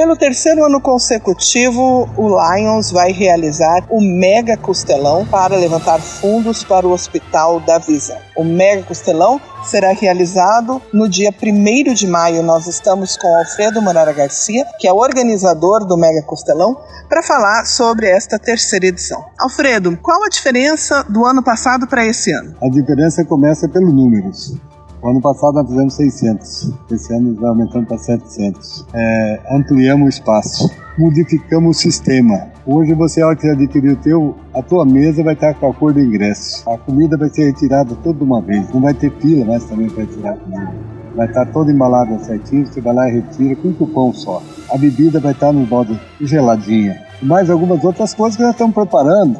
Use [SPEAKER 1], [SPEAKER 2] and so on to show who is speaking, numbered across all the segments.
[SPEAKER 1] Pelo terceiro ano consecutivo, o Lions vai realizar o Mega Costelão para levantar fundos para o Hospital da Visão. O Mega Costelão será realizado no dia 1 de maio. Nós estamos com Alfredo Morara Garcia, que é o organizador do Mega Costelão, para falar sobre esta terceira edição. Alfredo, qual a diferença do ano passado para esse ano?
[SPEAKER 2] A diferença começa pelos números. O ano passado nós fizemos 600, esse ano nós aumentamos para 700. É, ampliamos o espaço, modificamos o sistema. Hoje você, ao adquirir o teu, a tua mesa vai estar com a cor do ingresso. A comida vai ser retirada toda uma vez. Não vai ter fila mais também para retirar a comida. Vai estar toda embalada certinho, você vai lá e retira com um cupom só. A bebida vai estar no balde geladinha. Mais algumas outras coisas que nós estamos preparando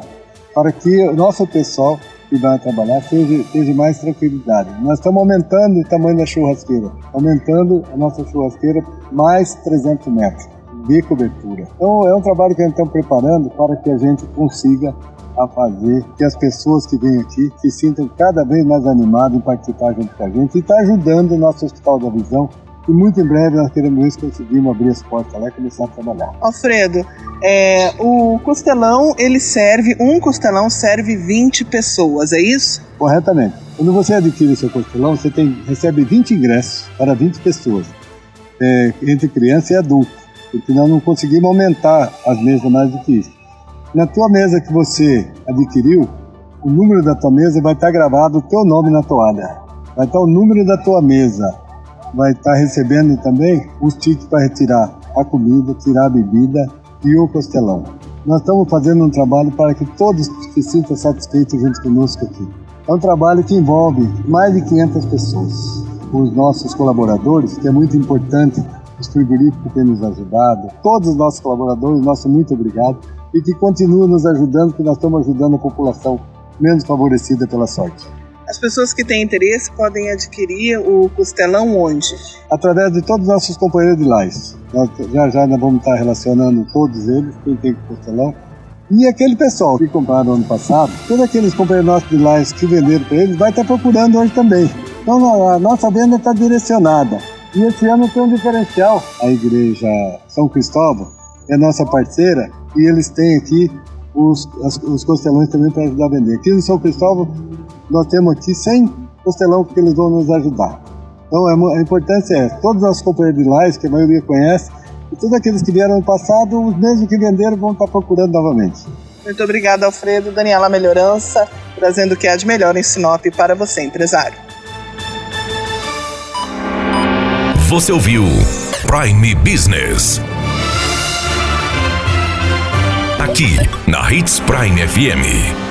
[SPEAKER 2] para que o nosso pessoal que vai trabalhar seja, seja mais tranquilidade. Nós estamos aumentando o tamanho da churrasqueira, aumentando a nossa churrasqueira mais 300 metros de cobertura. Então é um trabalho que a gente está preparando para que a gente consiga a fazer que as pessoas que vêm aqui se sintam cada vez mais animadas em participar junto com a gente e está ajudando o nosso Hospital da Visão e muito em breve nós queremos isso, conseguimos abrir as portas lá e começar a trabalhar.
[SPEAKER 1] Alfredo, é, o costelão, ele serve, um costelão serve 20 pessoas, é isso?
[SPEAKER 2] Corretamente. Quando você adquire o seu costelão, você tem, recebe 20 ingressos para 20 pessoas, é, entre criança e adulto, porque nós não conseguimos aumentar as mesas mais do que isso. Na tua mesa que você adquiriu, o número da tua mesa vai estar gravado o teu nome na toalha. Vai estar o número da tua mesa, vai estar recebendo também os tickets para retirar a comida, tirar a bebida e o costelão. Nós estamos fazendo um trabalho para que todos se sintam satisfeitos junto conosco aqui. É um trabalho que envolve mais de 500 pessoas. Os nossos colaboradores, que é muito importante, os frigoríficos que têm nos ajudado, todos os nossos colaboradores, nosso muito obrigado, e que continuam nos ajudando, que nós estamos ajudando a população menos favorecida pela sorte.
[SPEAKER 1] As pessoas que têm interesse podem adquirir o costelão onde?
[SPEAKER 2] Através de todos os nossos companheiros de. Nós, já já nós vamos estar relacionando todos eles, quem tem costelão. E aquele pessoal que compraram ano passado, todos aqueles companheiros nossos de lives que venderam para eles, vai estar procurando hoje também. Então a nossa venda está direcionada. E esse ano tem um diferencial. A igreja São Cristóvão é nossa parceira e eles têm aqui os, os costelões também para ajudar a vender. Aqui no São Cristóvão nós temos aqui 100 costelão que eles vão nos ajudar. Então é a importância é, todos os companheiros de lives, que a maioria conhece, e todos aqueles que vieram no passado, os mesmos que venderam vão estar procurando novamente.
[SPEAKER 1] Muito obrigada, Alfredo. Daniela Melhorança, trazendo o que há de melhor em Sinop para você, empresário.
[SPEAKER 3] Você ouviu Prime Business. Aqui, na Hits Prime FM.